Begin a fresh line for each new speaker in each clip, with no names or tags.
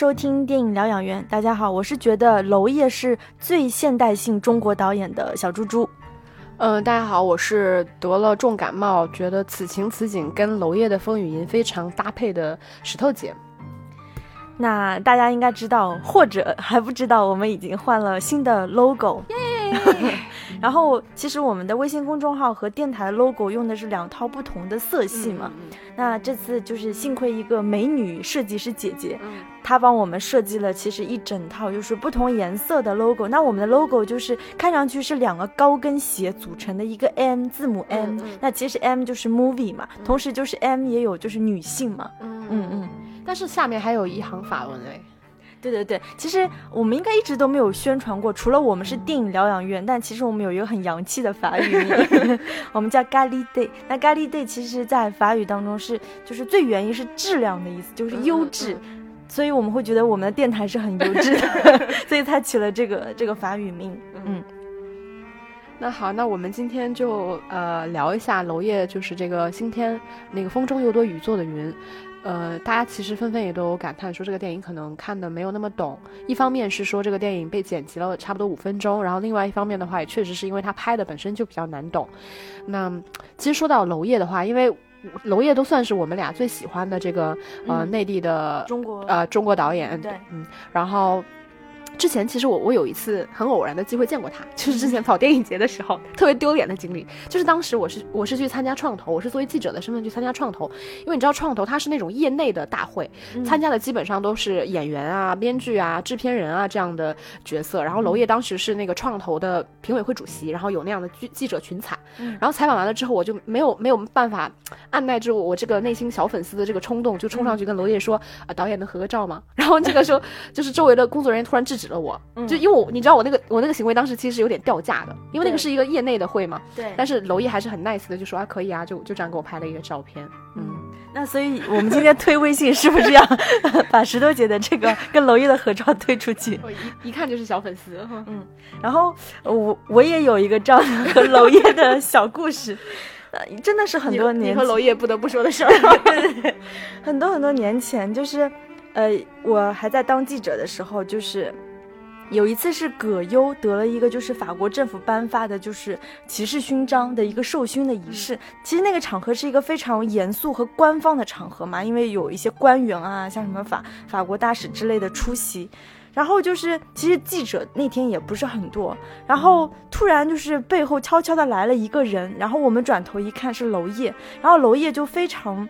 收听电影疗养院。大家好，我是觉得娄烨是最现代性中国导演的小猪猪。
嗯，大家好，我是得了重感冒，觉得此情此景跟娄烨的《风雨吟》非常搭配的石头姐。
那大家应该知道，或者还不知道，我们已经换了新的 logo。然后，其实我们的微信公众号和电台 logo 用的是两套不同的色系嘛。那这次就是幸亏一个美女设计师姐姐，她帮我们设计了其实一整套就是不同颜色的 logo。那我们的 logo 就是看上去是两个高跟鞋组成的一个 M 字母 M。那其实 M 就是 movie 嘛，同时就是 M 也有就是女性嘛。嗯
嗯嗯。但是下面还有一行法文哎。
对对对，其实我们应该一直都没有宣传过，除了我们是电影疗养院，但其实我们有一个很洋气的法语名，我们叫咖喱 day。那咖喱 day 其实在法语当中是就是最原因是质量的意思，就是优质，所以我们会觉得我们的电台是很优质的，所以才起了这个这个法语名。嗯，
那好，那我们今天就呃聊一下娄烨，就是这个新天那个风中有朵雨做的云。呃，大家其实纷纷也都感叹说这个电影可能看的没有那么懂。一方面是说这个电影被剪辑了差不多五分钟，然后另外一方面的话，也确实是因为他拍的本身就比较难懂。那其实说到娄烨的话，因为娄烨都算是我们俩最喜欢的这个呃内地的
中国
呃中国导演，
对，
嗯，然后。之前其实我我有一次很偶然的机会见过他，就是之前跑电影节的时候，特别丢脸的经历，就是当时我是我是去参加创投，我是作为记者的身份去参加创投，因为你知道创投它是那种业内的大会，参加的基本上都是演员啊、编剧啊、制片人啊这样的角色，然后娄烨当时是那个创投的评委会主席，然后有那样的记记者群采，然后采访完了之后，我就没有没有办法按耐住我这个内心小粉丝的这个冲动，就冲上去跟娄烨说啊，导演能合个照吗？然后这个时候 就是周围的工作人员突然制止。了我，就因为我你知道我那个我那个行为当时其实是有点掉价的，因为那个是一个业内的会嘛。
对。
但是娄烨还是很 nice 的，就说啊可以啊，就就这样给我拍了一个照片。
嗯。那所以我们今天推微信是不是要 把石头姐的这个跟娄烨的合照推出去？
一一看就是小粉丝。
嗯。然后我我也有一个照和娄烨的小故事，呃，真的是很多年。
你和娄烨不得不说的事儿。
很多很多年前，就是呃，我还在当记者的时候，就是。有一次是葛优得了一个就是法国政府颁发的就是骑士勋章的一个授勋的仪式，其实那个场合是一个非常严肃和官方的场合嘛，因为有一些官员啊，像什么法法国大使之类的出席，然后就是其实记者那天也不是很多，然后突然就是背后悄悄的来了一个人，然后我们转头一看是娄烨，然后娄烨就非常。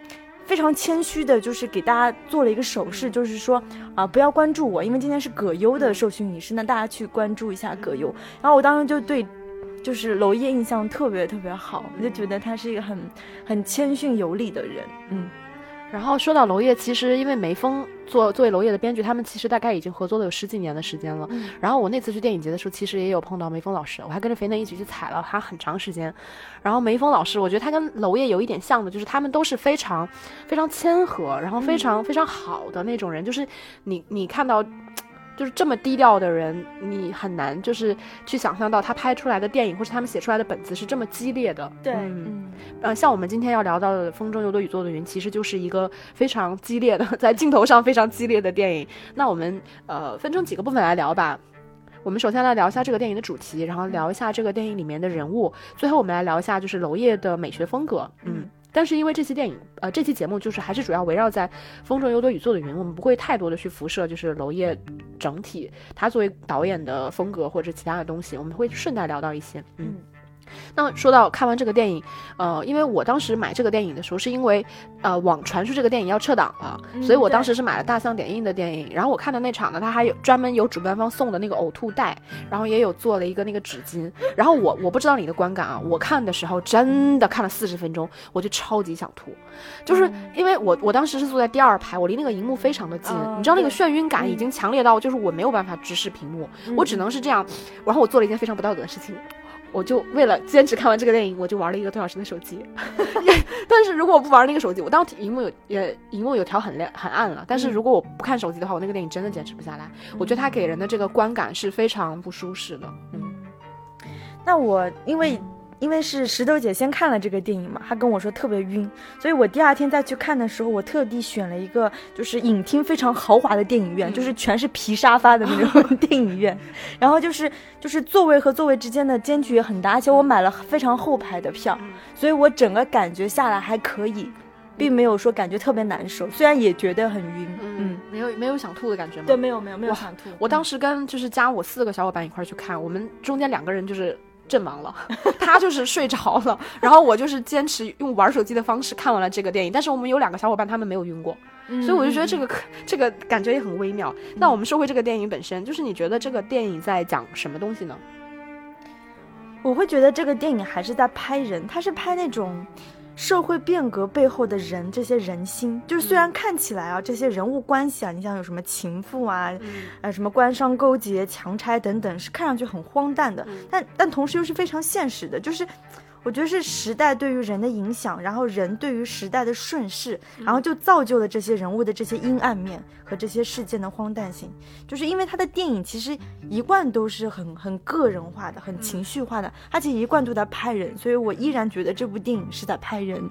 非常谦虚的，就是给大家做了一个手势，就是说啊，不要关注我，因为今天是葛优的授勋仪式，那大家去关注一下葛优。然后我当时就对，就是娄烨印象特别特别好，我就觉得他是一个很很谦逊有礼的人，嗯。
然后说到娄烨，其实因为梅峰作作为娄烨的编剧，他们其实大概已经合作了有十几年的时间了。然后我那次去电影节的时候，其实也有碰到梅峰老师，我还跟着肥嫩一起去采了他很长时间。然后梅峰老师，我觉得他跟娄烨有一点像的，就是他们都是非常非常谦和，然后非常非常好的那种人，就是你你看到。就是这么低调的人，你很难就是去想象到他拍出来的电影或是他们写出来的本子是这么激烈的。
对，嗯，
呃，像我们今天要聊到的《风中有朵雨做的云》，其实就是一个非常激烈的，在镜头上非常激烈的电影。那我们呃分成几个部分来聊吧。我们首先来聊一下这个电影的主题，然后聊一下这个电影里面的人物，最后我们来聊一下就是娄烨的美学风格。嗯。但是因为这期电影，呃，这期节目就是还是主要围绕在《风中有朵雨做的云》，我们不会太多的去辐射，就是娄烨整体他作为导演的风格或者其他的东西，我们会顺带聊到一些，嗯。那说到看完这个电影，呃，因为我当时买这个电影的时候，是因为，呃，网传出这个电影要撤档了，所以我当时是买了大象点映的电影。然后我看的那场呢，它还有专门有主办方送的那个呕吐袋，然后也有做了一个那个纸巾。然后我我不知道你的观感啊，我看的时候真的看了四十分钟，我就超级想吐，就是因为我我当时是坐在第二排，我离那个荧幕非常的近，你知道那个眩晕感已经强烈到就是我没有办法直视屏幕，我只能是这样。然后我做了一件非常不道德的事情。我就为了坚持看完这个电影，我就玩了一个多小时的手机。但是如果我不玩那个手机，我当时荧幕有也荧幕有调很亮很暗了。但是如果我不看手机的话，我那个电影真的坚持不下来。我觉得它给人的这个观感是非常不舒适的。嗯，
那我因为因为是石头姐先看了这个电影嘛，她跟我说特别晕，所以我第二天再去看的时候，我特地选了一个就是影厅非常豪华的电影院，就是全是皮沙发的那种 电影院，然后就是就是座位和座位之间的间距也很大，而且我买了非常后排的票，所以我整个感觉下来还可以，并没有说感觉特别难受，虽然也觉得很晕，嗯，
没有没有想吐的感觉吗？
对，没有没有没有想吐。
我当时跟就是加我四个小伙伴一块去看，我们中间两个人就是。阵亡了，他就是睡着了，然后我就是坚持用玩手机的方式看完了这个电影。但是我们有两个小伙伴，他们没有晕过，所以我就觉得这个这个感觉也很微妙。那我们说回这个电影本身，就是你觉得这个电影在讲什么东西呢？
我会觉得这个电影还是在拍人，他是拍那种。社会变革背后的人，这些人心，就是虽然看起来啊，这些人物关系啊，你像有什么情妇啊，呃，什么官商勾结、强拆等等，是看上去很荒诞的，但但同时又是非常现实的，就是。我觉得是时代对于人的影响，然后人对于时代的顺势，然后就造就了这些人物的这些阴暗面和这些事件的荒诞性。就是因为他的电影其实一贯都是很很个人化的、很情绪化的，而且一贯都在拍人，所以我依然觉得这部电影是在拍人。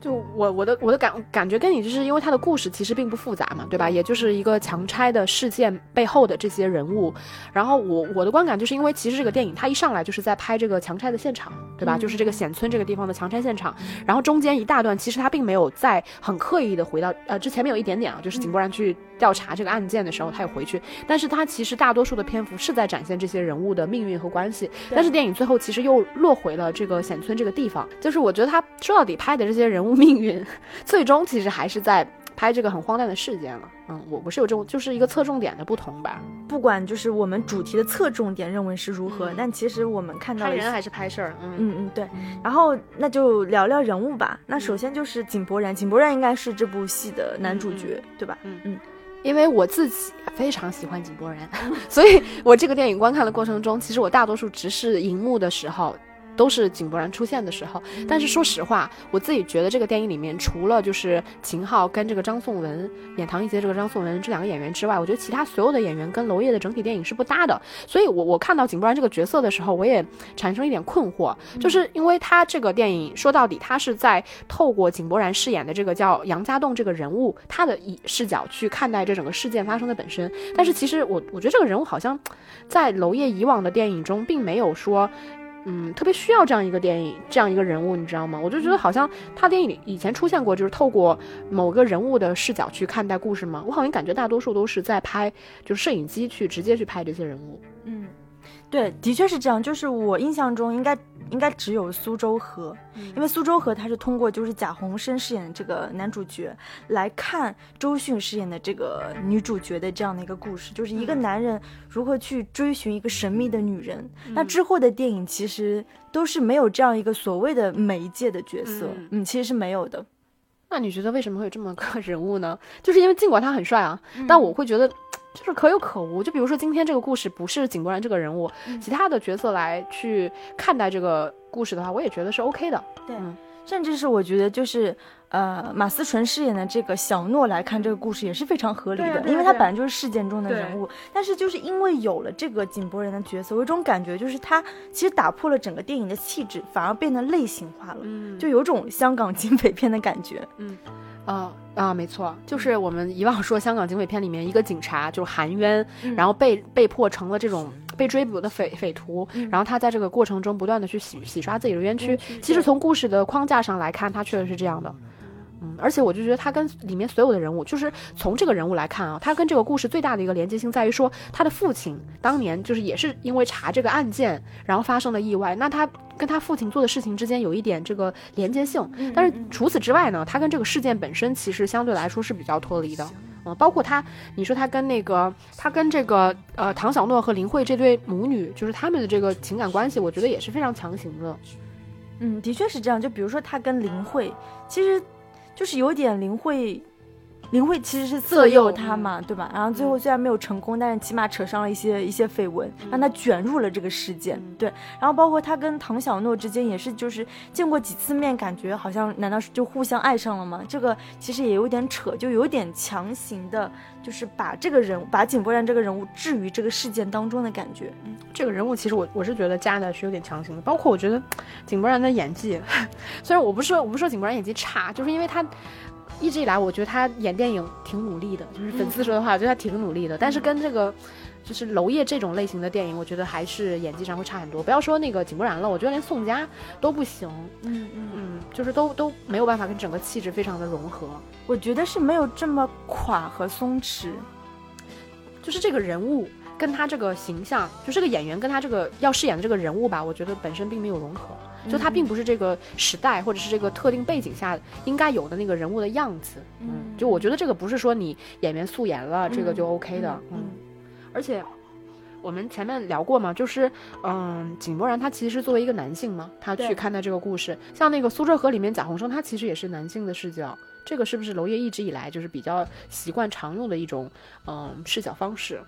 就我我的我的感感觉跟你就是因为他的故事其实并不复杂嘛，对吧？也就是一个强拆的事件背后的这些人物，然后我我的观感就是因为其实这个电影它一上来就是在拍这个强拆的现场，对吧？就是这个显村这个地方的强拆现场，然后中间一大段其实他并没有在很刻意的回到呃之前面有一点点啊，就是井柏然去调查这个案件的时候他也回去，但是他其实大多数的篇幅是在展现这些人物的命运和关系，但是电影最后其实又落回了这个显村这个地方，就是我觉得他说到底拍的这些人物。命运 最终其实还是在拍这个很荒诞的事件了。嗯，我不是有这种，就是一个侧重点的不同吧。
不管就是我们主题的侧重点认为是如何，但其实我们看到
拍人还是拍事儿。
嗯嗯嗯，对。然后那就聊聊人物吧。那首先就是井柏然，井柏然应该是这部戏的男主角，对吧？
嗯嗯。因为我自己非常喜欢井柏然，所以我这个电影观看的过程中，其实我大多数直视荧幕的时候。都是井柏然出现的时候，但是说实话，我自己觉得这个电影里面除了就是秦昊跟这个张颂文演唐一杰这个张颂文这两个演员之外，我觉得其他所有的演员跟娄烨的整体电影是不搭的。所以，我我看到井柏然这个角色的时候，我也产生一点困惑，就是因为他这个电影说到底，他是在透过井柏然饰演的这个叫杨家栋这个人物他的以视角去看待这整个事件发生的本身。但是其实我我觉得这个人物好像在娄烨以往的电影中并没有说。嗯，特别需要这样一个电影，这样一个人物，你知道吗？我就觉得好像他电影里以前出现过，就是透过某个人物的视角去看待故事吗？我好像感觉大多数都是在拍，就是摄影机去直接去拍这些人物。
嗯。对，的确是这样。就是我印象中，应该应该只有苏州河，因为苏州河它是通过就是贾宏声饰演的这个男主角来看周迅饰演的这个女主角的这样的一个故事，就是一个男人如何去追寻一个神秘的女人。那之后的电影其实都是没有这样一个所谓的媒介的角色，嗯，其实是没有的。
那你觉得为什么会有这么个 人物呢？就是因为尽管他很帅啊，但我会觉得。就是可有可无，就比如说今天这个故事不是井柏然这个人物，其他的角色来去看待这个故事的话，我也觉得是 OK 的。
对，甚至是我觉得就是呃马思纯饰演的这个小诺来看这个故事也是非常合理的，因为他本来就是事件中的人物。但是就是因为有了这个井柏然的角色，我有种感觉就是他其实打破了整个电影的气质，反而变得类型化了，就有种香港警匪片的感觉。
嗯。啊啊，没错，就是我们以往说香港警匪片里面一个警察就是含冤，然后被被迫成了这种被追捕的匪匪徒，然后他在这个过程中不断的去洗洗刷自己的冤屈。其实从故事的框架上来看，他确实是这样的。嗯，而且我就觉得他跟里面所有的人物，就是从这个人物来看啊，他跟这个故事最大的一个连接性在于说，他的父亲当年就是也是因为查这个案件，然后发生了意外，那他跟他父亲做的事情之间有一点这个连接性。但是除此之外呢，他跟这个事件本身其实相对来说是比较脱离的。嗯，包括他，你说他跟那个他跟这个呃唐小诺和林慧这对母女，就是他们的这个情感关系，我觉得也是非常强行的。
嗯，的确是这样。就比如说他跟林慧，其实。就是有点林慧，林慧其实是色诱他嘛，对吧？然后最后虽然没有成功，但是起码扯上了一些一些绯闻，让他卷入了这个事件。对，然后包括他跟唐小诺之间也是，就是见过几次面，感觉好像难道是就互相爱上了吗？这个其实也有点扯，就有点强行的，就是把这个人把井柏然这个人物置于这个事件当中的感觉。
这个人物其实我我是觉得加的是有点强行的，包括我觉得井柏然的演技，虽然我不是说我不是说井柏然演技差，就是因为他。一直以来，我觉得他演电影挺努力的，就是粉丝说的话，我觉得他挺努力的。但是跟这个，就是娄烨这种类型的电影，我觉得还是演技上会差很多。不要说那个井柏然了，我觉得连宋佳都不行。
嗯嗯
嗯，就是都都没有办法跟整个气质非常的融合。
我觉得是没有这么垮和松弛，
就是这个人物跟他这个形象，就这个演员跟他这个要饰演的这个人物吧，我觉得本身并没有融合。就他并不是这个时代或者是这个特定背景下应该有的那个人物的样子，嗯，就我觉得这个不是说你演员素颜了这个就 OK 的，嗯，而且我们前面聊过嘛，就是嗯，井柏然他其实作为一个男性嘛，他去看待这个故事，像那个苏州河里面贾宏声，他其实也是男性的视角，这个是不是娄烨一直以来就是比较习惯常用的一种嗯视角方式？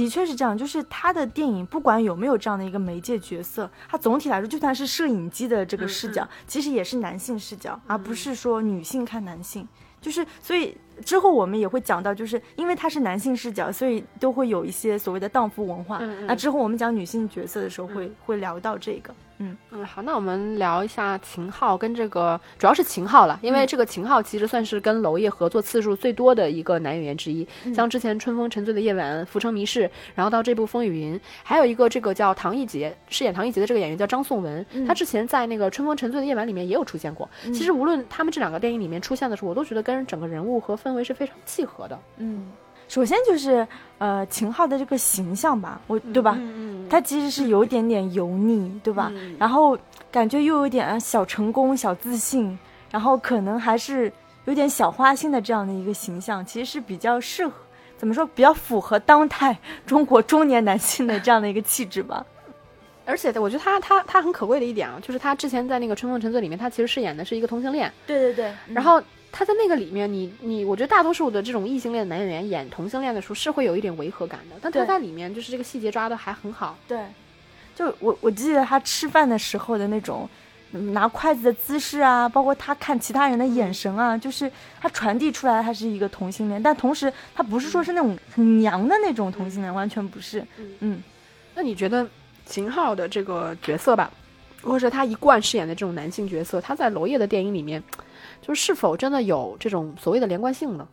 的确是这样，就是他的电影不管有没有这样的一个媒介角色，他总体来说就算是摄影机的这个视角，其实也是男性视角，而不是说女性看男性。就是所以之后我们也会讲到，就是因为他是男性视角，所以都会有一些所谓的荡妇文化。那之后我们讲女性角色的时候，会会聊到这个。嗯
嗯，好，那我们聊一下秦昊跟这个，主要是秦昊了，因为这个秦昊其实算是跟娄烨合作次数最多的一个男演员之一。像之前《春风沉醉的夜晚》《浮城谜事》，然后到这部《风雨云》，还有一个这个叫唐艺杰，饰演唐艺杰的这个演员叫张颂文，他之前在那个《春风沉醉的夜晚》里面也有出现过。其实无论他们这两个电影里面出现的时候，我都觉得跟整个人物和氛围是非常契合的。
嗯。首先就是呃秦昊的这个形象吧，我对吧？他其实是有点点油腻，对吧？然后感觉又有点小成功、小自信，然后可能还是有点小花心的这样的一个形象，其实是比较适合，怎么说？比较符合当代中国中年男性的这样的一个气质吧。
而且我觉得他他他很可贵的一点啊，就是他之前在那个《春风沉醉》里面，他其实饰演的是一个同性恋。
对对对，
然后。他在那个里面，你你，我觉得大多数的这种异性恋男演员演同性恋的时候是会有一点违和感的，但他在里面就是这个细节抓的还很好。
对，就我我记得他吃饭的时候的那种拿筷子的姿势啊，包括他看其他人的眼神啊，就是他传递出来他是一个同性恋，但同时他不是说是那种很娘的那种同性恋，完全不是。嗯，
那你觉得秦昊的这个角色吧，或者他一贯饰演的这种男性角色，他在娄烨的电影里面？就是否真的有这种所谓的连贯性呢？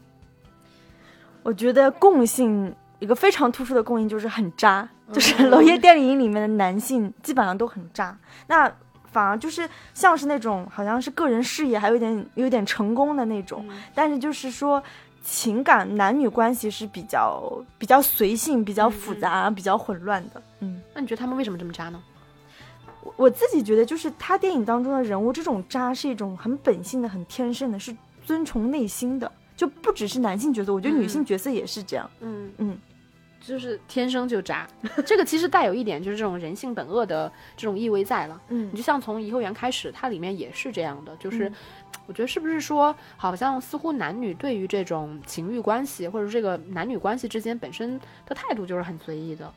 我觉得共性一个非常突出的共性就是很渣，就是 娄烨电影里面的男性基本上都很渣，那反而就是像是那种好像是个人事业还有点有点成功的那种，但是就是说情感男女关系是比较比较随性、比较复杂、比较混乱的。嗯，
那你觉得他们为什么这么渣呢？
我自己觉得，就是他电影当中的人物，这种渣是一种很本性的、很天生的，是遵从内心的，就不只是男性角色，我觉得女性角色也是这样。
嗯
嗯，
就是天生就渣，这个其实带有一点就是这种人性本恶的这种意味在了。
嗯，
你就像从颐和园开始，它里面也是这样的，就是我觉得是不是说，好像似乎男女对于这种情欲关系，或者这个男女关系之间本身的态度就是很随意的，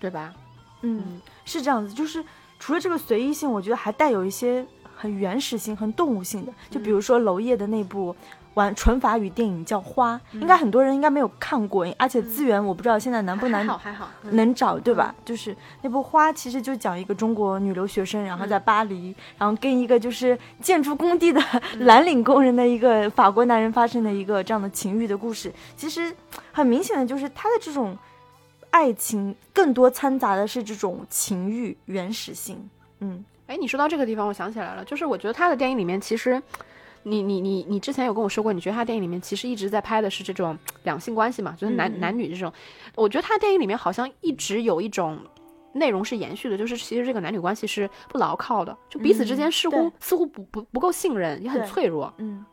对吧？
嗯，是这样子，就是除了这个随意性，我觉得还带有一些很原始性、很动物性的。就比如说娄烨的那部玩纯法语电影叫《花》，应该很多人应该没有看过，而且资源我不知道现在难不难，
还好还好
能找对吧？就是那部《花》，其实就讲一个中国女留学生，然后在巴黎，然后跟一个就是建筑工地的蓝领工人的一个法国男人发生的一个这样的情欲的故事。其实很明显的就是他的这种。爱情更多掺杂的是这种情欲原始性。嗯，
哎，你说到这个地方，我想起来了，就是我觉得他的电影里面，其实，你你你你之前有跟我说过，你觉得他电影里面其实一直在拍的是这种两性关系嘛，就是男男女这种。我觉得他电影里面好像一直有一种内容是延续的，就是其实这个男女关系是不牢靠的，就彼此之间似乎似乎不不不够信任，也很脆弱。
嗯，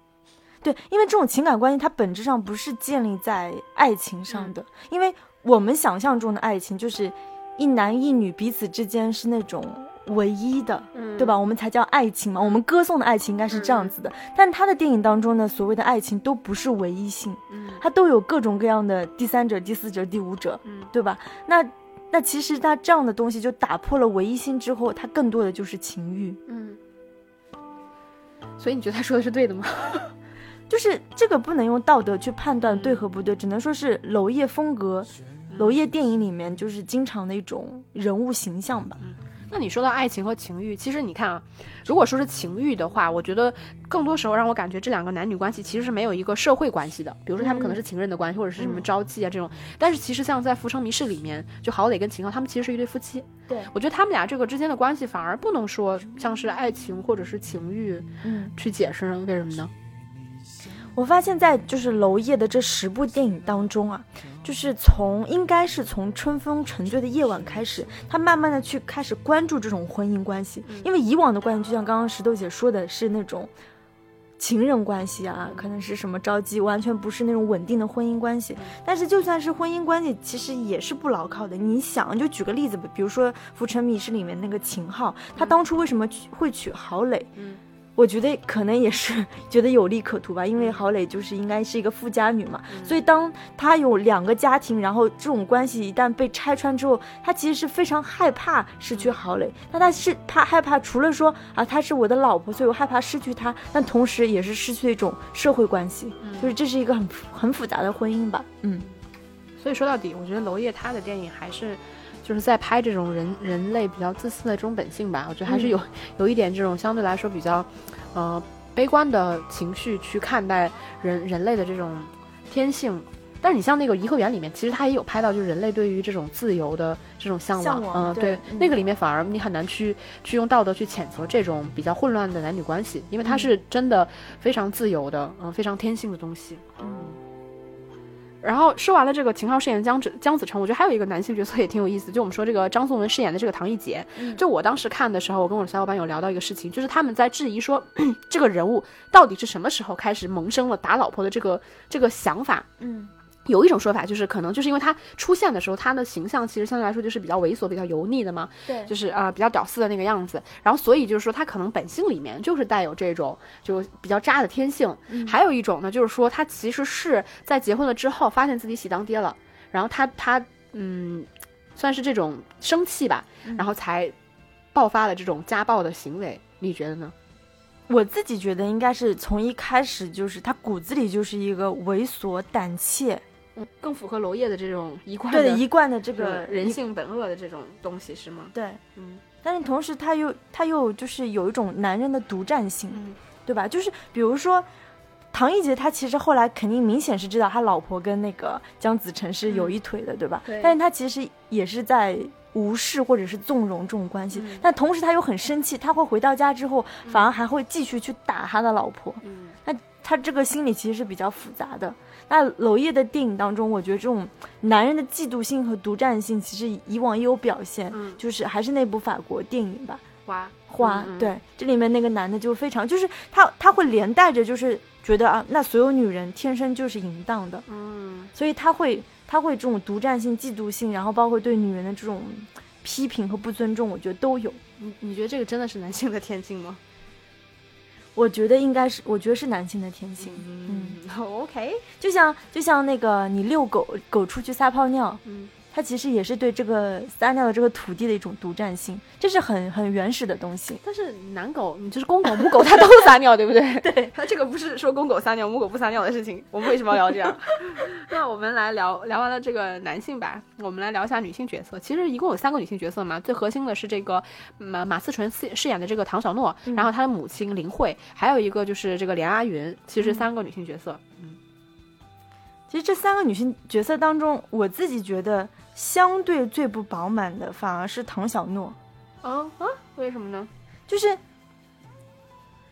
对，因为这种情感关系它本质上不是建立在爱情上的，因为。我们想象中的爱情就是一男一女彼此之间是那种唯一的，
嗯
对吧？？我们才叫爱情嘛，我们歌颂的爱情应该是这样子的。但他的电影当中呢，所谓的爱情都不是唯一性，
嗯
它都有各种各样的第三者、第四者、第五者，
嗯
对吧？那那其实他这样的东西就打破了唯一性之后，它更多的就是情欲，
嗯。所以你觉得他说的是对的吗？
就是这个不能用道德去判断对和不对，只能说是娄烨风格。娄烨电影里面就是经常的一种人物形象吧，
那你说到爱情和情欲，其实你看啊，如果说是情欲的话，我觉得更多时候让我感觉这两个男女关系其实是没有一个社会关系的。比如说他们可能是情人的关系，或者是什么朝妓啊这种。但是其实像在《浮生迷事》里面，就郝蕾跟秦昊他们其实是一对夫妻。
对
我觉得他们俩这个之间的关系反而不能说像是爱情或者是情欲
嗯。
去解释？为什么呢？
我发现，在就是娄烨的这十部电影当中啊，就是从应该是从《春风沉醉的夜晚》开始，他慢慢的去开始关注这种婚姻关系，因为以往的关系就像刚刚石头姐说的，是那种情人关系啊，可能是什么着急，完全不是那种稳定的婚姻关系。但是就算是婚姻关系，其实也是不牢靠的。你想，就举个例子吧，比如说《浮沉谜事》里面那个秦昊，他当初为什么娶会娶郝蕾？
嗯
我觉得可能也是 觉得有利可图吧，因为郝蕾就是应该是一个富家女嘛，所以当她有两个家庭，然后这种关系一旦被拆穿之后，她其实是非常害怕失去郝蕾。那她是怕害怕，除了说啊她是我的老婆，所以我害怕失去她，但同时也是失去一种社会关系，就是这是一个很很复杂的婚姻吧。嗯，
所以说到底，我觉得娄烨他的电影还是就是在拍这种人人类比较自私的这种本性吧。我觉得还是有、有一点这种相对来说比较，呃，悲观的情绪去看待人人类的这种天性。但是你像那个《颐和园》里面，其实他也有拍到，就是人类对于这种自由的这种向往。
向往
嗯，
对嗯
那个里面反而你很难去去用道德去谴责这种比较混乱的男女关系，因为它是真的非常自由的，嗯，非常天性的东西。
嗯
然后说完了这个秦昊饰演的江子江子成，我觉得还有一个男性角色也挺有意思，就我们说这个张颂文饰演的这个唐奕杰。
嗯
就我当时看的时候，我跟我的小伙伴有聊到一个事情，就是他们在质疑说 这个人物到底是什么时候开始萌生了打老婆的这个这个想法。
嗯
有一种说法就是，可能就是因为他出现的时候，他的形象其实相对来说就是比较猥琐、比较油腻的嘛，
对
就是啊、呃比较屌丝的那个样子。然后所以就是说，他可能本性里面就是带有这种就比较渣的天性。还有一种呢，就是说他其实是在结婚了之后，发现自己喜当爹了，然后他他嗯，算是这种生气吧，然后才爆发了这种家暴的行为。你觉得呢？
我自己觉得应该是从一开始就是他骨子里就是一个猥琐胆怯，
嗯，更符合娄烨的这种一贯
对的
的
一贯的这
这
个
个人性本恶的这种东西是吗？
对。
嗯
但是同时他又他又就是有一种男人的独占性，
嗯
对吧？就是比如说唐艺杰，他其实后来肯定明显是知道他老婆跟那个江子成是有一腿的，对吧？
对
但是他其实也是在无视或者是纵容这种关系，
嗯
但同时他又很生气，他会回到家之后反而还会继续去打他的老婆，
嗯
那他这个心理其实是比较复杂的。那娄烨的电影当中，我觉得这种男人的嫉妒性和独占性，其实以往也有表现，
嗯。
就是还是那部法国电影吧，
花。
花，
嗯嗯。
对，这里面那个男的就非常，就是他他会连带着就是觉得啊，那所有女人天生就是淫荡的，
嗯。
所以他会他会这种独占性、嫉妒性，然后包括对女人的这种批评和不尊重，我觉得都有。
你你觉得这个真的是男性的天性吗？
我觉得应该是，我觉得是男性的天性，
嗯，OK，
就像就像那个你遛狗，狗出去撒泡尿，
嗯
它其实也是对这个撒尿的这个土地的一种独占性，这是很很原始的东西。
但是男狗，你就是公狗、母狗，它都撒尿，对不对？对，它这个不是说公狗撒尿、母狗不撒尿的事情。我们为什么要聊这样？那我们来聊聊完了这个男性吧，我们来聊一下女性角色。其实一共有三个女性角色嘛，最核心的是这个马马思纯饰饰演的这个唐小诺，然后她的母亲林慧，还有一个就是这个连阿云，其实三个女性角色。嗯
其实这三个女性角色当中，我自己觉得相对最不饱满的反而是唐小诺，
啊啊，为什么呢？
就是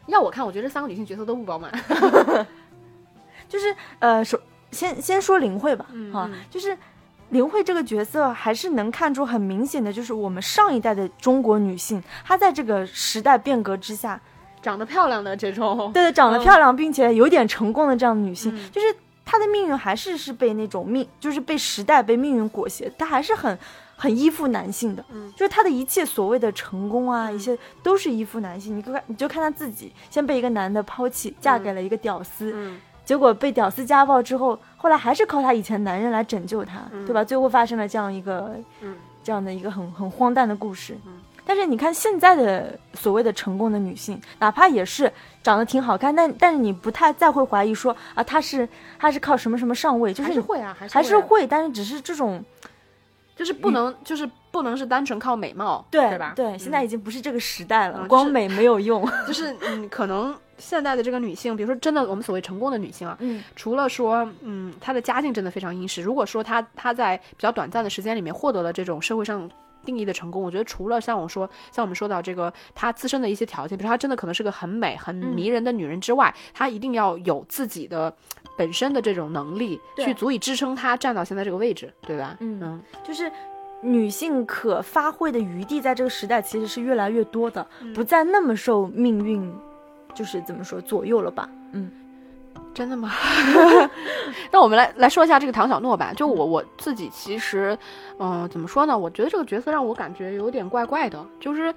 要我看，我觉得这三个女性角色都不饱满。
就是呃，首先先说林慧吧，啊
嗯嗯，
就是林慧这个角色还是能看出很明显的，就是我们上一代的中国女性，她在这个时代变革之下，
长得漂亮的这种，
对对，长得
嗯。
漂亮并且有点成功的这样的女性，
嗯。
就是她的命运还是是被那种命，就是被时代被命运裹挟，她还是很很依附男性的，
嗯。
就是她的一切所谓的成功啊，一些都是依附男性。你看，你就看她自己，先被一个男的抛弃，嫁给了一个屌丝，
嗯。
结果被屌丝家暴之后，后来还是靠他以前男人来拯救她，对吧？最后发生了这样一个，
嗯。
这样的一个很很荒诞的故事。
嗯
但是你看现在的所谓的成功的女性，哪怕也是长得挺好看，但但是你不太再会怀疑说啊，她是她是靠什么什么上位，就是
还是会啊，还是
还是
会
但是只是这种
就是不能，就是不能是单纯靠美貌，对吧？
对，现在已经不是这个时代了，
嗯
光美没有用。
就是嗯，可能现在的这个女性，比如说真的我们所谓成功的女性啊，
嗯
除了说，嗯，她的家境真的非常殷实。如果说她她在比较短暂的时间里面获得了这种社会上定义的成功，我觉得除了像我说，像我们说到这个她自身的一些条件，比如说她真的可能是个很美、很
嗯
迷人的女人之外，她一定要有自己的本身的这种能力，去足以支撑她站到现在这个位置，对吧？
嗯
嗯
就是女性可发挥的余地，在这个时代其实是越来越多的，
嗯
不再那么受命运，就是怎么说左右了吧？嗯
真的吗？那我们来来说一下这个唐小诺吧。就我我自己其实，嗯、怎么说呢？我觉得这个角色让我感觉有点怪怪的，就是。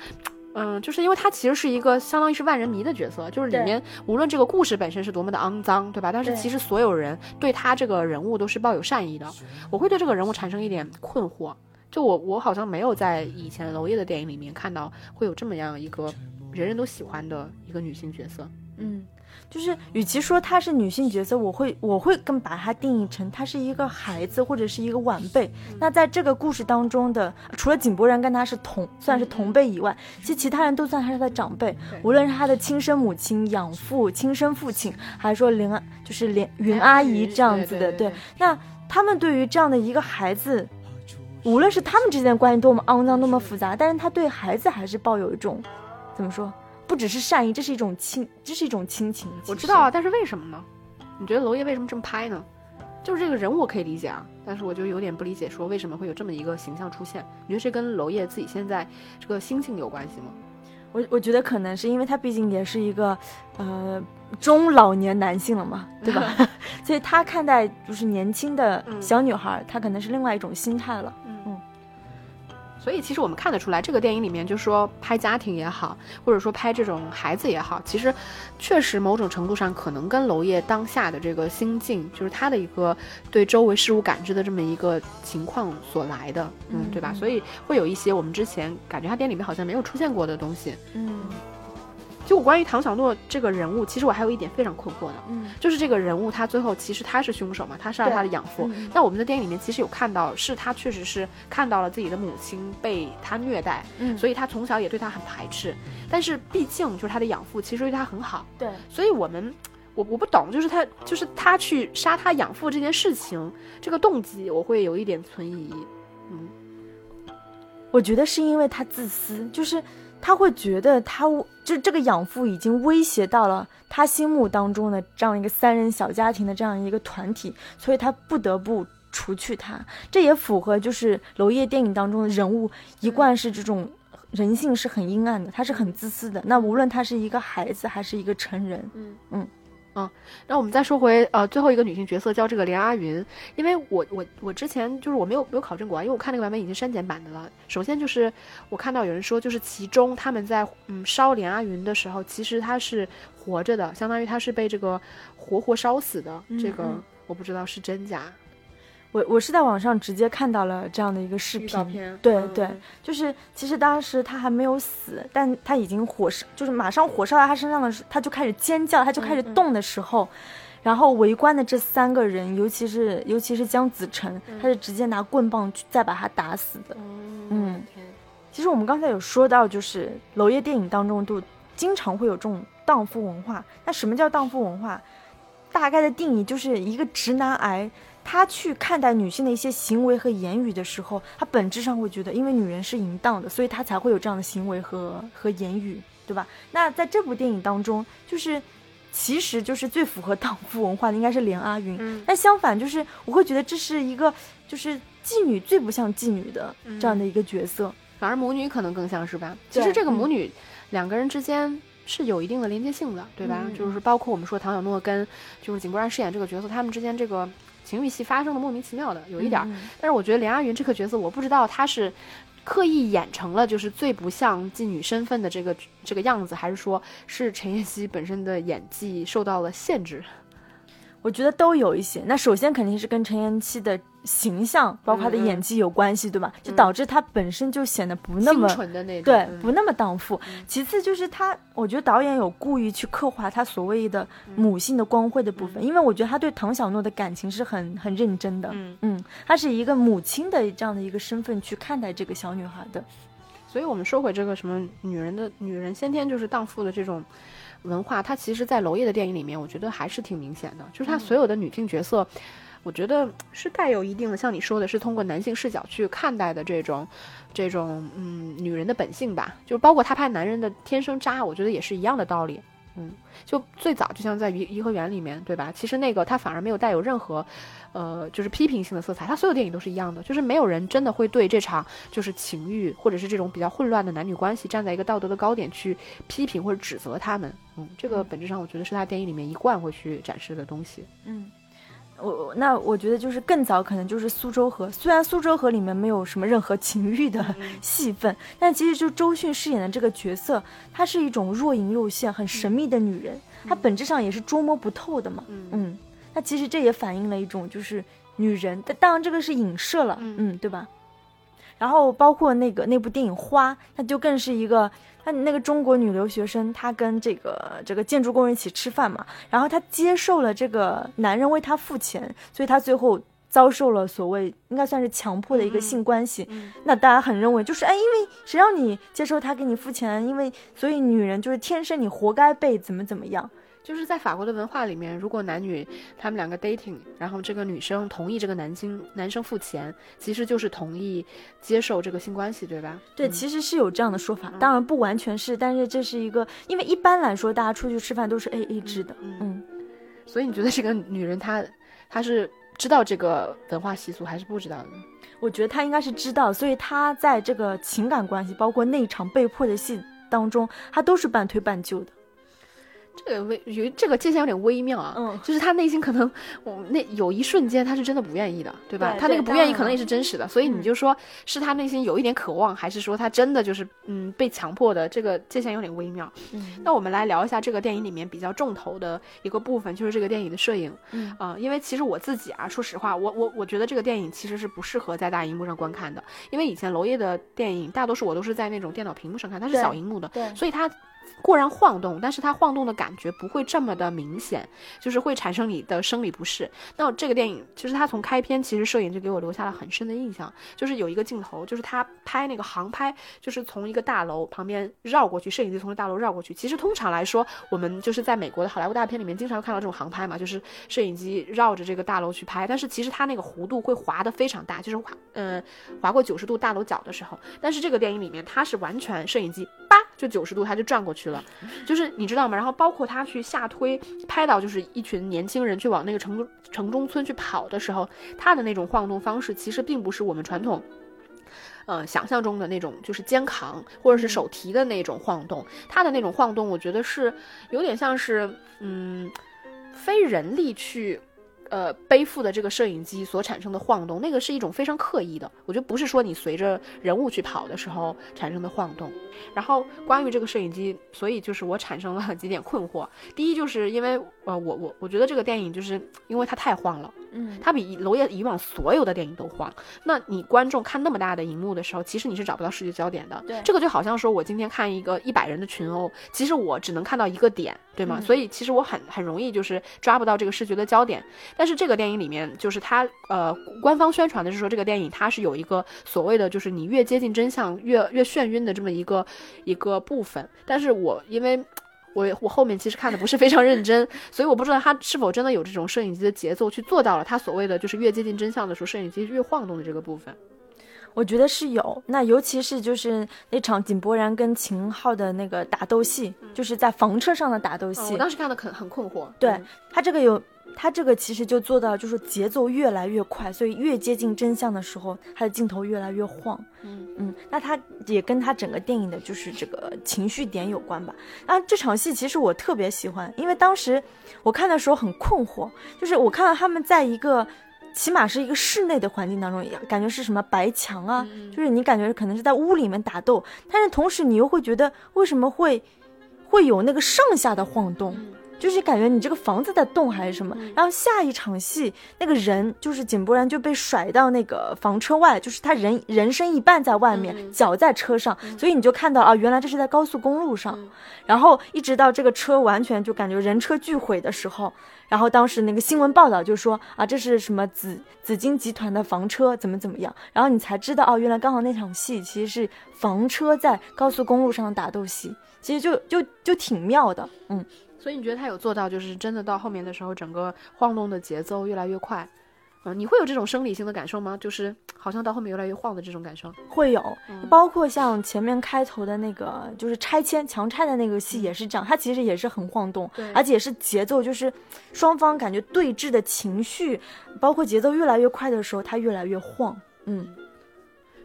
嗯，就是因为他其实是一个相当于是万人迷的角色，就是里面无论这个故事本身是多么的肮脏，对吧？但是其实所有人对他这个人物都是抱有善意的。我会对这个人物产生一点困惑，就我我好像没有在以前娄烨的电影里面看到会有这么样一个人人都喜欢的一个女性角色。
嗯，就是与其说她是女性角色，我会我会更把她定义成她是一个孩子或者是一个晚辈。那在这个故事当中的，除了井柏然跟她是同算是同辈以外，其实其他人都算她是她的长辈，无论是她的亲生母亲、养父、亲生父亲，还是说林阿就是连云阿姨这样子的，
对
对。那他们对于这样的一个孩子，无论是他们之间的关系多么肮脏、多么复杂，但是他对孩子还是抱有一种怎么说？不只是善意，这是一种亲，这是一种亲情。
我知道啊，但是为什么呢？你觉得娄烨为什么这么拍呢？就是这个人物我可以理解啊，但是我就有点不理解，说为什么会有这么一个形象出现？你觉得这跟娄烨自己现在这个心境有关系吗？
我我觉得可能是因为他毕竟也是一个呃中老年男性了嘛，对吧？所以他看待就是年轻的
嗯
小女孩，他可能是另外一种心态了。
所以其实我们看得出来，这个电影里面就说拍家庭也好，或者说拍这种孩子也好，其实确实某种程度上可能跟娄烨当下的这个心境，就是他的一个对周围事物感知的这么一个情况所来的，嗯，
嗯
对吧？
嗯
所以会有一些我们之前感觉他电影里面好像没有出现过的东西。
嗯
就我关于唐小诺这个人物，其实我还有一点非常困惑的，
嗯。
就是这个人物他最后其实他是凶手嘛，他杀了他的养父。
嗯
那我们的电影里面其实有看到，是他确实是看到了自己的母亲被他虐待，
嗯，
所以他从小也对他很排斥。但是毕竟就是他的养父其实对他很好，
对，
所以我们我我不懂，就是他就是他去杀他养父这件事情，这个动机我会有一点存疑。嗯，
我觉得是因为他自私，就是他会觉得他就这个养父已经威胁到了他心目当中的这样一个三人小家庭的这样一个团体，所以他不得不除去他。这也符合就是娄烨电影当中的人物一贯是这种人性是很阴暗的，他是很自私的。那无论他是一个孩子还是一个成人，
嗯
嗯
嗯，那我们再说回呃最后一个女性角色叫这个连阿云，因为我我我之前就是我没有没有考证过啊，因为我看那个版本已经删减版的了。首先就是我看到有人说，就是其中他们在嗯烧连阿云的时候，其实他是活着的，相当于他是被这个活活烧死的。这个我不知道是真假。
我我是在网上直接看到了这样的一个视频，
片，
对
嗯
对，就是其实当时他还没有死，但他已经火烧，就是马上火烧到他身上的时候，他就开始尖叫，他就开始动的时候，然后围观的这三个人，尤其是尤其是江子晨，
嗯
他是直接拿棍棒去再把他打死的。
嗯
嗯其实我们刚才有说到，就是娄烨电影当中都经常会有这种荡妇文化。那什么叫荡妇文化？大概的定义就是一个直男癌，他去看待女性的一些行为和言语的时候，他本质上会觉得，因为女人是淫荡的，所以他才会有这样的行为和和言语，对吧？那在这部电影当中，就是其实就是最符合荡妇文化的应该是连阿云。
嗯
但相反，就是我会觉得这是一个就是妓女最不像妓女的这样的一个角色。
反而母女可能更像是吧。其实这个母女两个人之间是有一定的连接性的，对吧？
嗯
就是包括我们说唐小诺跟就是井柏然饰演这个角色，他们之间这个情欲戏发生的莫名其妙的，有一点儿。
嗯
但是我觉得连阿云这个角色，我不知道他是刻意演成了就是最不像妓女身份的这个这个样子，还是说是陈妍希本身的演技受到了限制？
我觉得都有一些。那首先肯定是跟陈妍希的形象，包括他的演技有关系，对吧？就导致他本身就显得不那么
纯的那种，
对，
嗯
不那么荡妇。其次就是他，我觉得导演有故意去刻画他所谓的母性的光辉的部分，因为我觉得他对唐小诺的感情是很很认真的。
嗯
嗯，他是以一个母亲的这样的一个身份去看待这个小女孩的。
所以我们说回这个什么女人的女人先天就是荡妇的这种文化，它其实，在娄烨的电影里面，我觉得还是挺明显的，就是他所有的女性角色。我觉得是带有一定的，像你说的，是通过男性视角去看待的这种，这种嗯女人的本性吧，就包括他拍男人的天生渣，我觉得也是一样的道理。嗯，就最早就像在颐颐和园里面，对吧？其实那个他反而没有带有任何，呃，就是批评性的色彩。他所有电影都是一样的，就是没有人真的会对这场就是情欲或者是这种比较混乱的男女关系站在一个道德的高点去批评或者指责他们。嗯，这个本质上我觉得是他电影里面一贯会去展示的东西。
嗯，我我那我觉得就是更早可能就是苏州河，虽然苏州河里面没有什么任何情欲的 戏份，但其实就周迅饰演的这个角色，她是一种若隐若现、很神秘的女人，她本质上也是捉摸不透的嘛。
嗯
嗯，那其实这也反映了一种就是女人，但当然这个是影射了，
嗯
嗯，对吧？然后包括那个那部电影《花》，它就更是一个，她那个中国女留学生，她跟这个这个建筑工人一起吃饭嘛，然后她接受了这个男人为她付钱，所以她最后遭受了所谓应该算是强迫的一个性关系。
嗯
那大家很认为就是哎，因为谁让你接受他给你付钱，因为所以女人就是天生你活该被怎么怎么样。
就是在法国的文化里面，如果男女他们两个 dating，然后这个女生同意这个男性男生付钱，其实就是同意接受这个性关系，对吧？
对，
嗯
其实是有这样的说法，当然不完全是，但是这是一个，因为一般来说大家出去吃饭都是 A A 制的，
嗯
嗯，
所以你觉得这个女人她她是知道这个文化习俗还是不知道的？
我觉得她应该是知道，所以她在这个情感关系，包括那场被迫的戏当中，她都是半推半就的。
这个微有这个界限有点微妙啊，
嗯
就是他内心可能，我那有一瞬间他是真的不愿意的，对吧？
对
他那个不愿意可能也是真实的，所以你
嗯
就说是他内心有一点渴望，还是说他真的就是嗯被强迫的？这个界限有点微妙。
嗯
那我们来聊一下这个电影里面比较重头的一个部分，就是这个电影的摄影。
嗯
啊、因为其实我自己啊，说实话，我我我觉得这个电影其实是不适合在大荧幕上观看的，因为以前娄烨的电影大多数我都是在那种电脑屏幕上看，它是小荧幕的，
对
所以它。固然晃动，但是它晃动的感觉不会这么的明显，就是会产生你的生理不适。那这个电影其实它从开篇其实摄影就给我留下了很深的印象，就是有一个镜头，就是他拍那个航拍，就是从一个大楼旁边绕过去，摄影机从这大楼绕过去。其实通常来说，我们就是在美国的好莱坞大片里面经常看到这种航拍嘛，就是摄影机绕着这个大楼去拍，但是其实它那个弧度会滑得非常大，就是滑，呃，滑过九十度大楼角的时候。但是这个电影里面，它是完全摄影机叭就九十度，他就转过去了，就是你知道吗？然后包括他去下推拍到就是一群年轻人去往那个城城中村去跑的时候，他的那种晃动方式，其实并不是我们传统。呃，想象中的那种就是肩扛或者是手提的那种晃动，它的那种晃动，我觉得是有点像是嗯，非人力去呃背负的这个摄影机所产生的晃动，那个是一种非常刻意的，我觉得不是说你随着人物去跑的时候产生的晃动。然后关于这个摄影机，所以就是我产生了几点困惑。第一，就是因为呃，我我我觉得这个电影就是因为它太晃了。
嗯，
它比娄烨以往所有的电影都晃。那你观众看那么大的荧幕的时候，其实你是找不到视觉焦点的。
对
这个就好像说我今天看一个一百人的群殴，其实我只能看到一个点，对吗？
嗯
所以其实我很很容易就是抓不到这个视觉的焦点。但是这个电影里面，就是它呃，官方宣传的是说这个电影它是有一个所谓的就是你越接近真相越越眩晕的这么一个一个部分。但是我因为。我我后面其实看的不是非常认真，所以我不知道他是否真的有这种摄影机的节奏去做到了他所谓的就是越接近真相的时候，摄影机越晃动的这个部分。
我觉得是有，那尤其是就是那场井柏然跟秦昊的那个打斗戏，就是在房车上的打斗戏。
我当时看的很很困惑。
对他这个有，他这个其实就做到就是节奏越来越快，所以越接近真相的时候，他的镜头越来越晃。
嗯
嗯，那他也跟他整个电影的就是这个情绪点有关吧。那这场戏其实我特别喜欢，因为当时我看的时候很困惑，就是我看到他们在一个。起码是一个室内的环境当中，感觉是什么白墙啊，就是你感觉可能是在屋里面打斗，但是同时你又会觉得为什么会会有那个上下的晃动，就是感觉你这个房子在动还是什么。然后下一场戏，那个人就是井柏然就被甩到那个房车外，就是他人人身一半在外面，脚在车上，所以你就看到啊，原来这是在高速公路上，然后一直到这个车完全就感觉人车俱毁的时候。然后当时那个新闻报道就说啊，这是什么紫紫金集团的房车，怎么怎么样？然后你才知道哦，原来刚好那场戏其实是房车在高速公路上的打斗戏，其实就就就挺妙的，嗯。
所以你觉得他有做到，就是真的到后面的时候，整个晃动的节奏越来越快。嗯，你会有这种生理性的感受吗？就是好像到后面越来越晃的这种感受，
会有。包括像前面开头的那个，就是拆迁强拆的那个戏也是这样，它其实也是很晃动，而且是节奏，就是双方感觉对峙的情绪，包括节奏越来越快的时候，它越来越晃，嗯。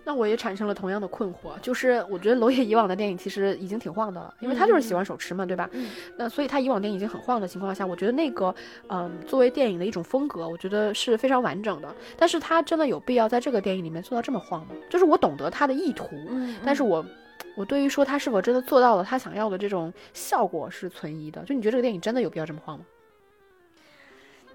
那我也产生了同样的困惑，就是我觉得娄烨以往的电影其实已经挺晃的了，因为他就是喜欢手持嘛，对吧？那所以他以往电影已经很晃的情况下，我觉得那个，嗯，作为电影的一种风格，我觉得是非常完整的。但是他真的有必要在这个电影里面做到这么晃吗？就是我懂得他的意图，但是我，我对于说他是否真的做到了他想要的这种效果是存疑的。就你觉得这个电影真的有必要这么晃吗？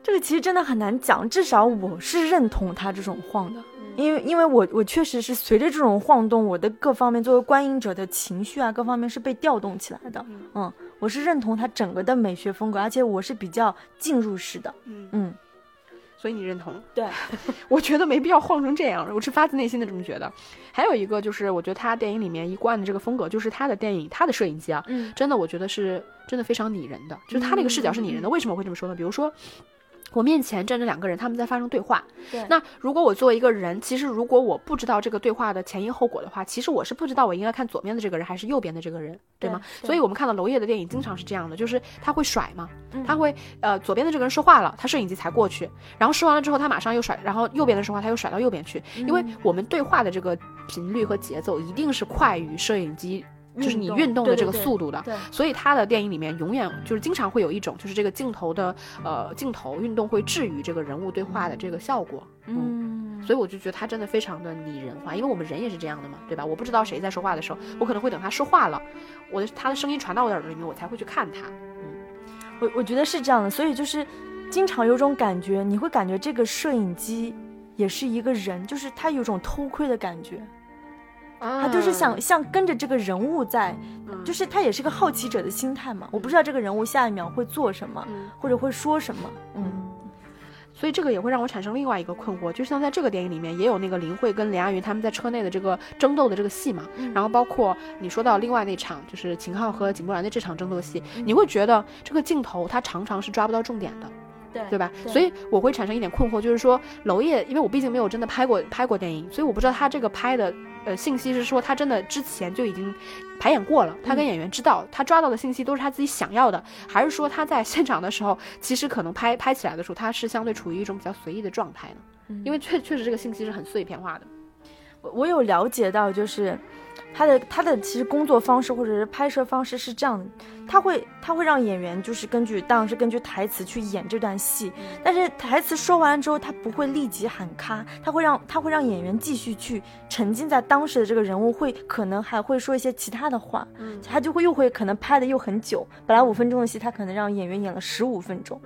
这个其实真的很难讲，至少我是认同他这种晃的。因为，因为我我确实是随着这种晃动，我的各方面作为观影者的情绪啊，各方面是被调动起来的。嗯，我是认同他整个的美学风格，而且我是比较进入式的。嗯嗯，
所以你认同？
对，
我觉得没必要晃成这样，我是发自内心的这么觉得。还有一个就是，我觉得他电影里面一贯的这个风格，就是他的电影，他的摄影机啊，真的我觉得是真的非常拟人的，就是他那个视角是拟人的。为什么会这么说呢？比如说。我面前站着两个人，他们在发生对话。
对，
那如果我作为一个人，其实如果我不知道这个对话的前因后果的话，其实我是不知道我应该看左边的这个人还是右边的这个人，对吗？所以我们看到娄烨的电影经常是这样的，就是他会甩嘛，他会呃左边的这个人说话了，他摄影机才过去，然后说完了之后他马上又甩，然后右边的说话他又甩到右边去，因为我们对话的这个频率和节奏一定是快于摄影机。就是你运动的这个速度的，所以他的电影里面永远就是经常会有一种，就是这个镜头的呃镜头运动会置于这个人物对话的这个效果，嗯，所以我就觉得他真的非常的拟人化，因为我们人也是这样的嘛，对吧？我不知道谁在说话的时候，我可能会等他说话了，我的他的声音传到我耳朵里面，我才会去看他，嗯，
我我觉得是这样的，所以就是经常有种感觉，你会感觉这个摄影机也是一个人，就是他有种偷窥的感觉。他就是想像跟着这个人物在，就是他也是个好奇者的心态嘛。我不知道这个人物下一秒会做什么，或者会说什么。嗯，
所以这个也会让我产生另外一个困惑，就像在这个电影里面也有那个林慧跟梁亚云他们在车内的这个争斗的这个戏嘛。然后包括你说到另外那场，就是秦昊和井柏然的这场争斗戏，你会觉得这个镜头它常常是抓不到重点的。
对
对吧？所以我会产生一点困惑，就是说娄烨，因为我毕竟没有真的拍过拍过电影，所以我不知道他这个拍的呃信息是说他真的之前就已经排演过了，他跟演员知道他抓到的信息都是他自己想要的，还是说他在现场的时候，其实可能拍拍起来的时候他是相对处于一种比较随意的状态呢？因为确确实这个信息是很碎片化的。
我我有了解到，就是。他的他的其实工作方式或者是拍摄方式是这样的，他会他会让演员就是根据当然是根据台词去演这段戏，但是台词说完了之后他不会立即喊咔，他会让他会让演员继续去沉浸在当时的这个人物，会可能还会说一些其他的话，嗯，他就会又会可能拍的又很久，本来五分钟的戏他可能让演员演了十五分钟，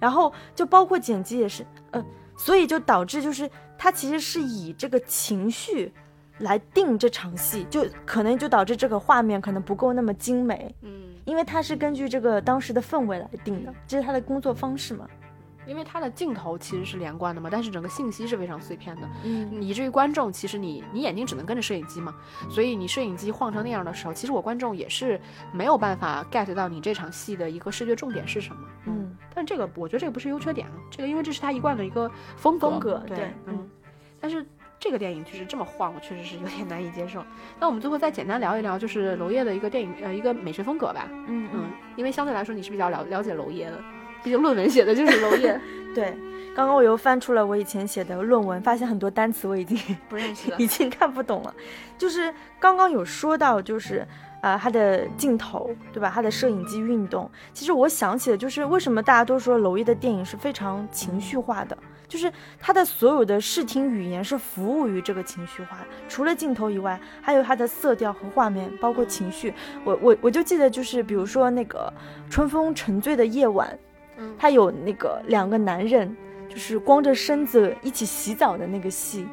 然后就包括剪辑也是，呃，所以就导致就是他其实是以这个情绪。来定这场戏，就可能就导致这个画面可能不够那么精美，嗯，因为它是根据这个当时的氛围来定的，这是他的工作方式嘛。
因为它的镜头其实是连贯的嘛，但是整个信息是非常碎片的，嗯，以至于观众其实你你眼睛只能跟着摄影机嘛，所以你摄影机晃成那样的时候，其实我观众也是没有办法 get 到你这场戏的一个视觉重点是什么，嗯，但这个我觉得这个不是优缺点啊，这个因为这是他一贯的一个风
格，风格
对，嗯。这个电影就是这么晃，我确实是有点难以接受。那我们最后再简单聊一聊，就是娄烨的一个电影呃一个美学风格吧。
嗯
嗯，因为相对来说你是比较了了解娄烨的，毕竟论文写的就是娄烨，
对。刚刚我又翻出了我以前写的论文，发现很多单词我已经
不认识了，
已经看不懂了。就是刚刚有说到，就是呃他的镜头，对吧？他的摄影机运动，其实我想起的就是为什么大家都说娄烨的电影是非常情绪化的，就是他的所有的视听语言是服务于这个情绪化。除了镜头以外，还有他的色调和画面，包括情绪。我我我就记得，就是比如说那个春风沉醉的夜晚，
嗯
他有那个两个男人。就是光着身子一起洗澡的那个戏，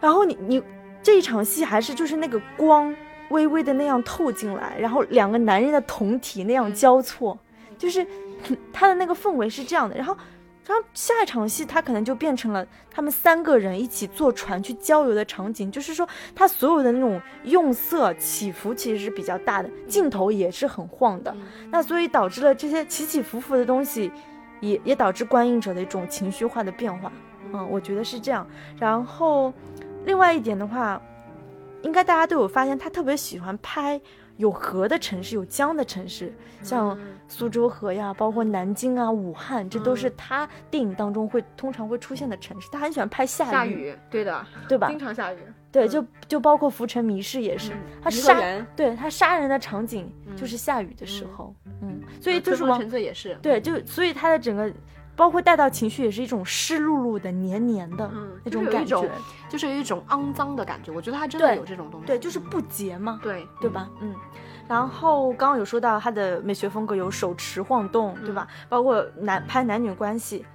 然后你你这一场戏还是就是那个光微微的那样透进来，然后两个男人的酮体那样交错，就是他的那个氛围是这样的。然后，然后下一场戏他可能就变成了他们三个人一起坐船去郊游的场景，就是说他所有的那种用色起伏其实是比较大的，镜头也是很晃的，那所以导致了这些起起伏伏的东西。也也导致观影者的一种情绪化的变化，嗯，我觉得是这样。然后，另外一点的话，应该大家都有发现，他特别喜欢拍有河的城市、有江的城市，像苏州河呀，包括南京啊、武汉，这都是他电影当中会通常会出现的城市。他很喜欢拍
下
雨，
对的，
对吧？
经常下雨。
对，就就包括《浮城谜事》也是，他杀，对他杀人的场景就是下雨的时候，嗯，所以就是
王也是，
对，就所以他的整个，包括带到情绪也是一种湿漉漉的、黏黏的那种感觉，
就是有一种肮脏的感觉。我觉得他真的有这种东西，
对，就是不洁嘛，
对
对吧？嗯，然后刚刚有说到他的美学风格有手持晃动，对吧？包括男拍男女关系。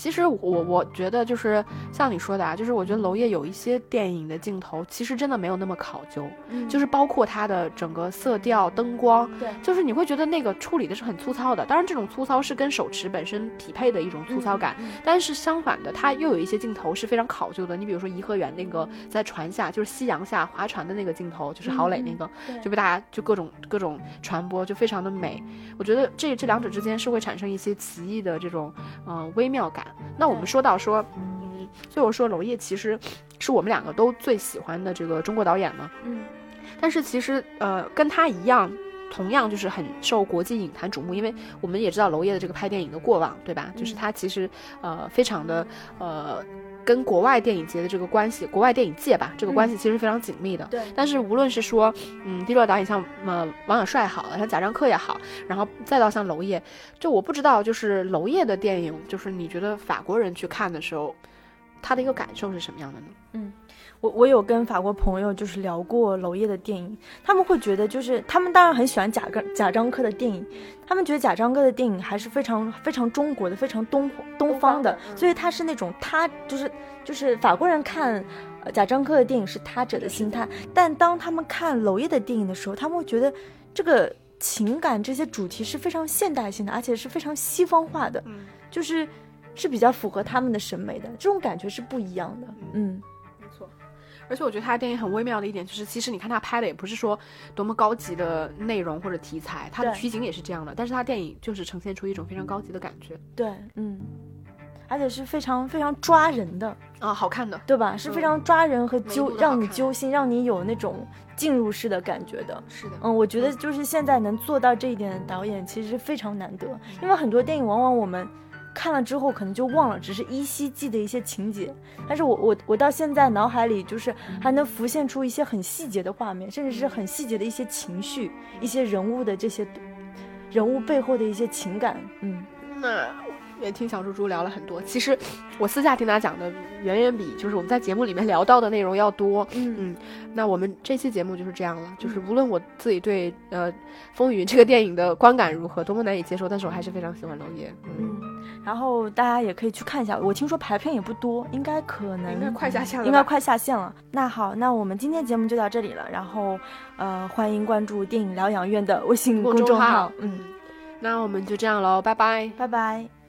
其实我我觉得就是像你说的啊，就是我觉得娄烨有一些电影的镜头，其实真的没有那么考究，就是包括他的整个色调、灯光，
对，
就是你会觉得那个处理的是很粗糙的。当然，这种粗糙是跟手持本身匹配的一种粗糙感，但是相反的，他又有一些镜头是非常考究的。你比如说颐和园那个在船下，就是夕阳下划船的那个镜头，就是郝蕾那个，就被大家就各种各种传播，就非常的美。我觉得这这两者之间是会产生一些奇异的这种嗯微妙感。那我们说到说，嗯，所以我说娄烨其实是我们两个都最喜欢的这个中国导演嘛，
嗯，
但是其实呃跟他一样，同样就是很受国际影坛瞩目，因为我们也知道娄烨的这个拍电影的过往，对吧？就是他其实呃非常的呃。跟国外电影节的这个关系，国外电影界吧，这个关系其实非常紧密的。
对。
但是无论是说，嗯，低落导演像呃王小帅好，像贾樟柯也好，然后再到像娄烨，就我不知道，就是娄烨的电影，就是你觉得法国人去看的时候，他的一个感受是什么样的呢？
嗯。我我有跟法国朋友就是聊过娄烨的电影，他们会觉得就是他们当然很喜欢贾樟贾樟柯的电影，他们觉得贾樟柯的电影还是非常非常中国的，非常东东方的，所以他是那种他就是就是法国人看贾樟柯的电影是他者的心态，但当他们看娄烨的电影的时候，他们会觉得这个情感这些主题是非常现代性的，而且是非常西方化的，就是是比较符合他们的审美的，这种感觉是不一样的，嗯。
而且我觉得他的电影很微妙的一点就是，其实你看他拍的也不是说多么高级的内容或者题材，他的取景也是这样的，但是他电影就是呈现出一种非常高级的感觉。
对，嗯，而且是非常非常抓人的
啊，好看的，
对吧？是非常抓人和揪，让你揪心，让你有那种进入式的感觉的。
是的，
嗯，我觉得就是现在能做到这一点的导演其实非常难得，因为很多电影往往我们。看了之后可能就忘了，只是依稀记得一些情节，但是我我我到现在脑海里就是还能浮现出一些很细节的画面，甚至是很细节的一些情绪，一些人物的这些人物背后的一些情感，嗯，
那。也听小猪猪聊了很多，其实我私下听他讲的远远比就是我们在节目里面聊到的内容要多。
嗯
嗯，那我们这期节目就是这样了，就是无论我自己对呃《风云》这个电影的观感如何，多么难以接受，但是我还是非常喜欢娄烨。
嗯，然后大家也可以去看一下，我听说排片也不多，应该可能
应该快下线了，
应该快下线了。那好，那我们今天节目就到这里了，然后呃，欢迎关注电影疗养院的微信公众号。嗯，
那我们就这样喽，拜拜，
拜拜。